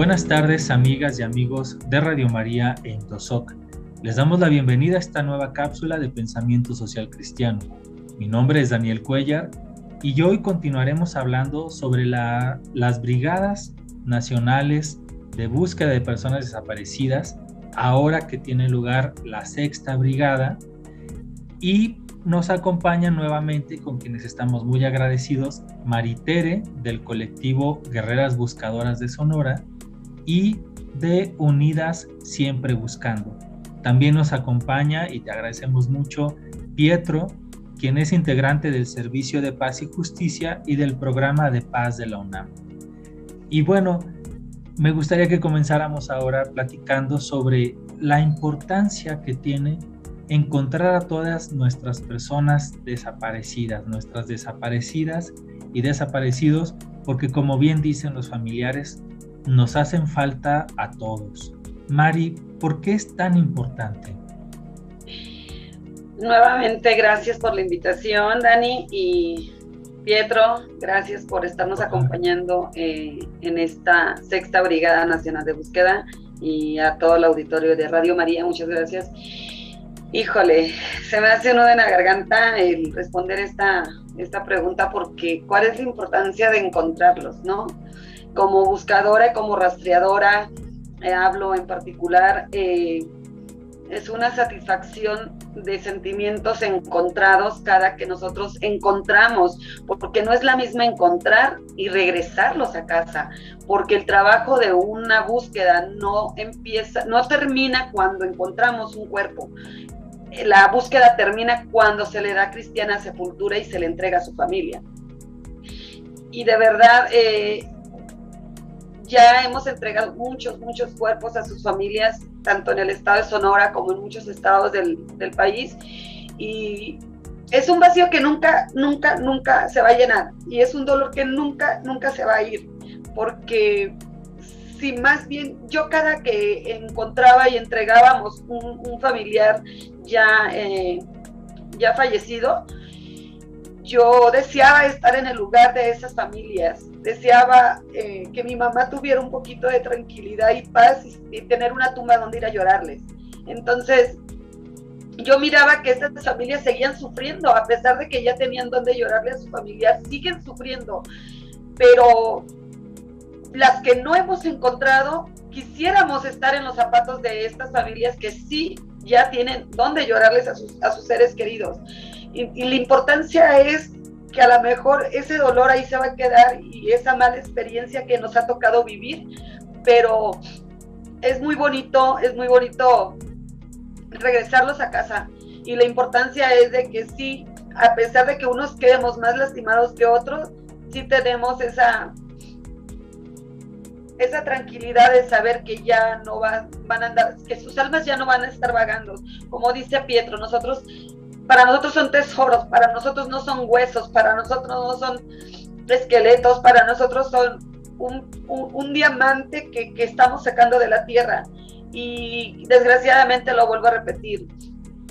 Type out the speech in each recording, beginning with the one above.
Buenas tardes, amigas y amigos de Radio María en Tosoc. Les damos la bienvenida a esta nueva cápsula de pensamiento social cristiano. Mi nombre es Daniel Cuellar y hoy continuaremos hablando sobre las brigadas nacionales de búsqueda de personas desaparecidas, ahora que tiene lugar la sexta brigada y nos acompaña nuevamente con quienes estamos muy agradecidos, Maritere del colectivo Guerreras Buscadoras de Sonora y de Unidas Siempre Buscando. También nos acompaña y te agradecemos mucho Pietro, quien es integrante del Servicio de Paz y Justicia y del Programa de Paz de la UNAM. Y bueno, me gustaría que comenzáramos ahora platicando sobre la importancia que tiene encontrar a todas nuestras personas desaparecidas, nuestras desaparecidas y desaparecidos, porque como bien dicen los familiares, nos hacen falta a todos. Mari, ¿por qué es tan importante? Nuevamente, gracias por la invitación, Dani, y Pietro, gracias por estarnos acompañando eh, en esta sexta Brigada Nacional de Búsqueda y a todo el auditorio de Radio María, muchas gracias. Híjole, se me hace uno de la garganta el responder esta, esta pregunta porque ¿cuál es la importancia de encontrarlos, no? Como buscadora y como rastreadora, eh, hablo en particular, eh, es una satisfacción de sentimientos encontrados cada que nosotros encontramos, porque no es la misma encontrar y regresarlos a casa, porque el trabajo de una búsqueda no empieza, no termina cuando encontramos un cuerpo. La búsqueda termina cuando se le da cristiana sepultura y se le entrega a su familia. Y de verdad, eh, ya hemos entregado muchos, muchos cuerpos a sus familias, tanto en el estado de Sonora como en muchos estados del, país. Y es un vacío que nunca, nunca, nunca se va a llenar. Y es un dolor que nunca, nunca se va a ir. Porque si más bien yo cada que encontraba y entregábamos un, familiar ya, eh, ya fallecido, yo deseaba estar en el lugar de esas familias, deseaba eh, que mi mamá tuviera un poquito de tranquilidad y paz y, tener una tumba donde ir a llorarles. Entonces, yo miraba que estas familias seguían sufriendo, a pesar de que ya tenían donde llorarle a su familiar, siguen sufriendo, pero las que no hemos encontrado, quisiéramos estar en los zapatos de estas familias que sí ya tienen donde llorarles a sus, a sus seres queridos. Y, la importancia es que a lo mejor ese dolor ahí se va a quedar y esa mala experiencia que nos ha tocado vivir, pero es muy bonito, es muy bonito regresarlos a casa. Y la importancia es de que sí, a pesar de que unos quedemos más lastimados que otros, sí tenemos esa esa tranquilidad de saber que ya no van, van a andar, que sus almas ya no van a estar vagando. Como dice Pietro, nosotros para nosotros son tesoros, para nosotros no son huesos, para nosotros no son esqueletos, para nosotros son un, diamante que, estamos sacando de la tierra. Y desgraciadamente lo vuelvo a repetir,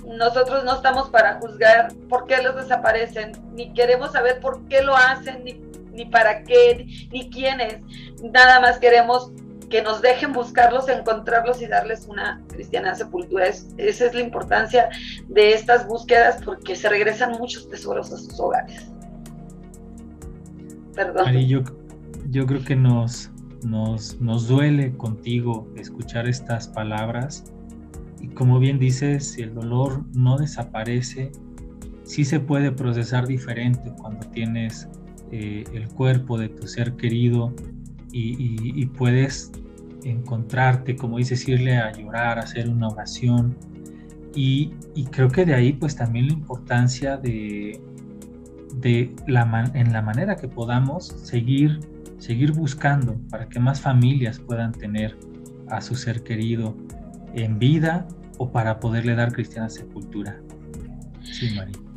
nosotros no estamos para juzgar por qué los desaparecen, ni queremos saber por qué lo hacen, ni, ni para qué, ni quiénes. Nada más queremos que nos dejen buscarlos, encontrarlos y darles una cristiana sepultura. esa es la importancia de estas búsquedas porque se regresan muchos tesoros a sus hogares. Perdón. yo, creo que nos, nos, nos duele contigo escuchar estas palabras y como bien dices, si el dolor no desaparece, sí se puede procesar diferente cuando tienes eh, el cuerpo de tu ser querido y, puedes encontrarte, como dices, irle a llorar, hacer una oración. Y, creo que de ahí pues también la importancia de, de la en la manera que podamos seguir, seguir buscando para que más familias puedan tener a su ser querido en vida o para poderle dar cristiana sepultura. Sí, María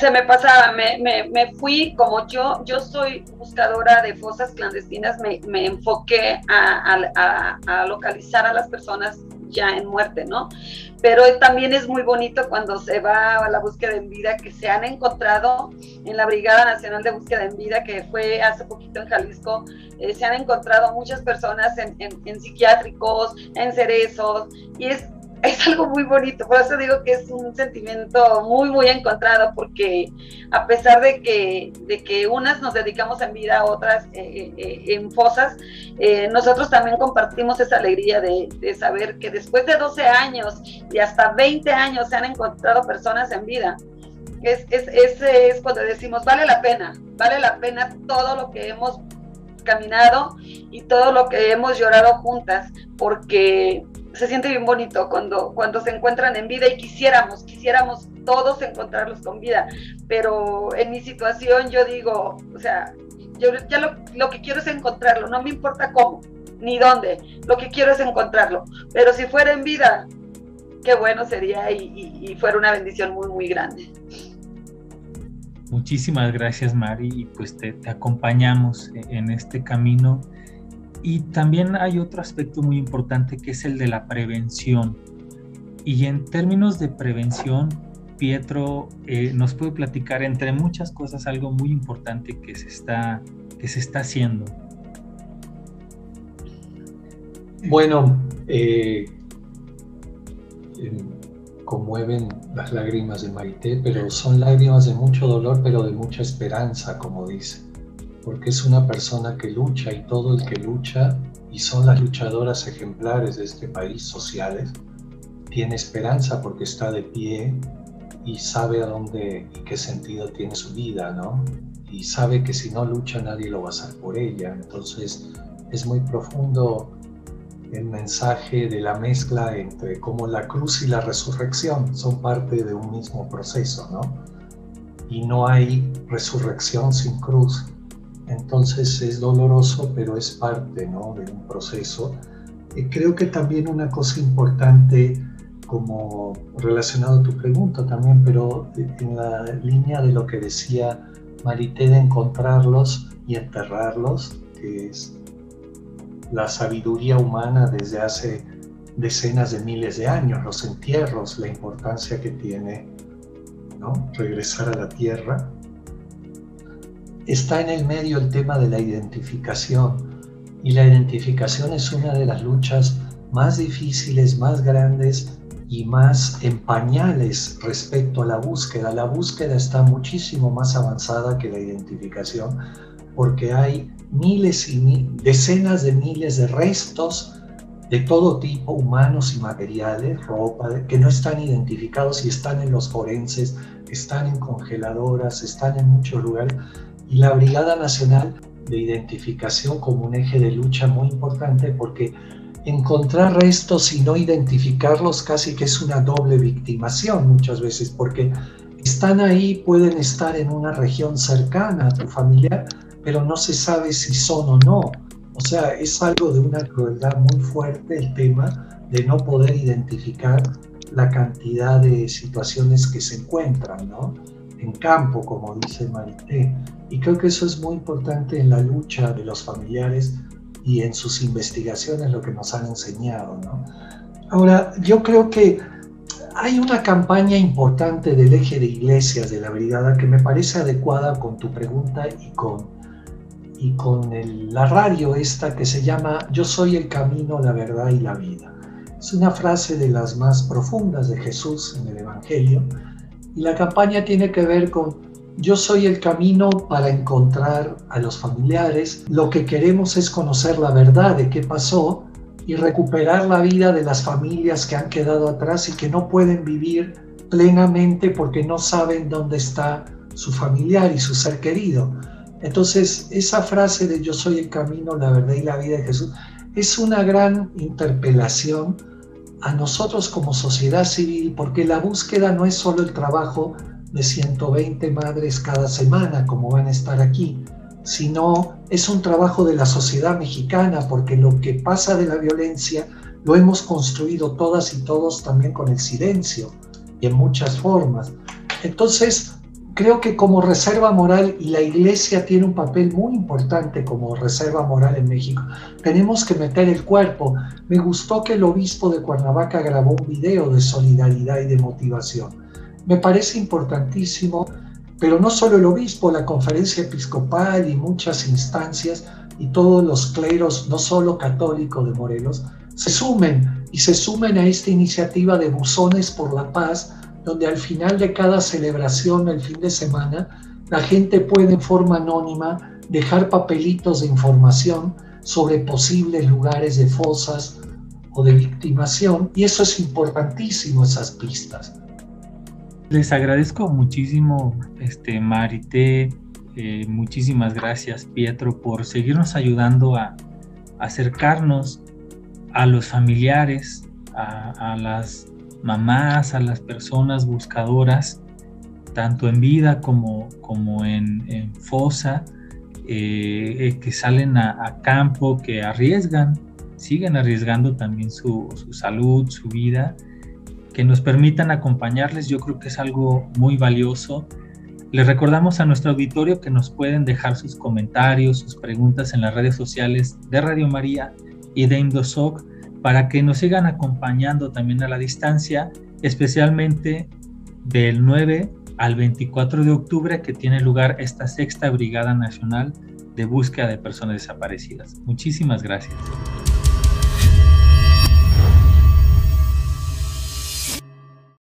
se me pasaba, me, me, fui como yo, yo soy buscadora de fosas clandestinas, me, me enfoqué a, a, a, localizar a las personas ya en muerte, ¿no? pero también es muy bonito cuando se va a la búsqueda en vida, que se han encontrado en la Brigada Nacional de Búsqueda en Vida, que fue hace poquito en Jalisco, eh, se han encontrado muchas personas en, en psiquiátricos, en cerezos, y es es algo muy bonito, por eso digo que es un sentimiento muy, muy encontrado, porque a pesar de que, de que unas nos dedicamos en vida, otras eh, eh, en fosas, eh, nosotros también compartimos esa alegría de, saber que después de 12 años y hasta 20 años se han encontrado personas en vida. Es, es, es cuando decimos, vale la pena, vale la pena todo lo que hemos caminado y todo lo que hemos llorado juntas, porque se siente bien bonito cuando, cuando se encuentran en vida y quisiéramos, quisiéramos todos encontrarlos con vida, pero en mi situación yo digo, o sea, yo ya lo, lo que quiero es encontrarlo, no me importa cómo ni dónde, lo que quiero es encontrarlo, pero si fuera en vida, qué bueno sería y, fuera una bendición muy, muy grande. Muchísimas gracias Mari y pues te, te acompañamos en este camino y también hay otro aspecto muy importante que es el de la prevención. Y en términos de prevención, Pietro eh, nos puede platicar entre muchas cosas algo muy importante que se está, que se está haciendo. Bueno, eh, conmueven las lágrimas de Marité, pero son lágrimas de mucho dolor, pero de mucha esperanza, como dice porque es una persona que lucha y todo el que lucha, y son las luchadoras ejemplares de este país, sociales, tiene esperanza porque está de pie y sabe a dónde y qué sentido tiene su vida, ¿no? Y sabe que si no lucha nadie lo va a hacer por ella. Entonces es muy profundo el mensaje de la mezcla entre cómo la cruz y la resurrección son parte de un mismo proceso, ¿no? Y no hay resurrección sin cruz entonces es doloroso, pero es parte ¿no? de un proceso. Y creo que también una cosa importante, como relacionado a tu pregunta también, pero en la línea de lo que decía Marité de encontrarlos y enterrarlos, que es la sabiduría humana desde hace decenas de miles de años, los entierros, la importancia que tiene ¿no? regresar a la tierra está en el medio el tema de la identificación. Y la identificación es una de las luchas más difíciles, más grandes y más empañales respecto a la búsqueda. La búsqueda está muchísimo más avanzada que la identificación porque hay miles y decenas de miles de restos de todo tipo, humanos y materiales, ropa, que no están identificados y están en los forenses, están en congeladoras, están en muchos lugares y la Brigada Nacional de Identificación como un eje de lucha muy importante porque encontrar restos y no identificarlos casi que es una doble victimación muchas veces porque están ahí, pueden estar en una región cercana a tu familia, pero no se sabe si son o no. O sea, es algo de una crueldad muy fuerte el tema de no poder identificar la cantidad de situaciones que se encuentran, ¿no? En campo, como dice Marité. Y creo que eso es muy importante en la lucha de los familiares y en sus investigaciones, lo que nos han enseñado. ¿no? Ahora, yo creo que hay una campaña importante del eje de iglesias de la brigada que me parece adecuada con tu pregunta y con, y con la radio esta que se llama Yo soy el camino, la verdad y la vida. Es una frase de las más profundas de Jesús en el Evangelio y la campaña tiene que ver con yo soy el camino para encontrar a los familiares. Lo que queremos es conocer la verdad de qué pasó y recuperar la vida de las familias que han quedado atrás y que no pueden vivir plenamente porque no saben dónde está su familiar y su ser querido. Entonces, esa frase de yo soy el camino, la verdad y la vida de Jesús es una gran interpelación a nosotros como sociedad civil porque la búsqueda no es solo el trabajo de 120 madres cada semana, como van a estar aquí, sino es un trabajo de la sociedad mexicana, porque lo que pasa de la violencia lo hemos construido todas y todos también con el silencio y en muchas formas. Entonces, creo que como reserva moral, y la iglesia tiene un papel muy importante como reserva moral en México, tenemos que meter el cuerpo. Me gustó que el obispo de Cuernavaca grabó un video de solidaridad y de motivación. Me parece importantísimo, pero no solo el obispo, la conferencia episcopal y muchas instancias y todos los cleros, no solo católicos de Morelos, se sumen y se sumen a esta iniciativa de buzones por la paz, donde al final de cada celebración el fin de semana, la gente puede en forma anónima dejar papelitos de información sobre posibles lugares de fosas o de victimación, y eso es importantísimo, esas pistas. Les agradezco muchísimo, este, Marité, eh, muchísimas gracias, Pietro, por seguirnos ayudando a acercarnos a los familiares, a, las mamás, a las personas buscadoras, tanto en vida como, como en, fosa, eh, eh, que salen a, campo, que arriesgan, siguen arriesgando también su, su, salud, su vida, que nos permitan acompañarles, yo creo que es algo muy valioso. Les recordamos a nuestro auditorio que nos pueden dejar sus comentarios, sus preguntas en las redes sociales de Radio María y de Indosoc para que nos sigan acompañando también a la distancia, especialmente del 9 al 24 de octubre que tiene lugar esta sexta Brigada Nacional de Búsqueda de Personas Desaparecidas. Muchísimas gracias.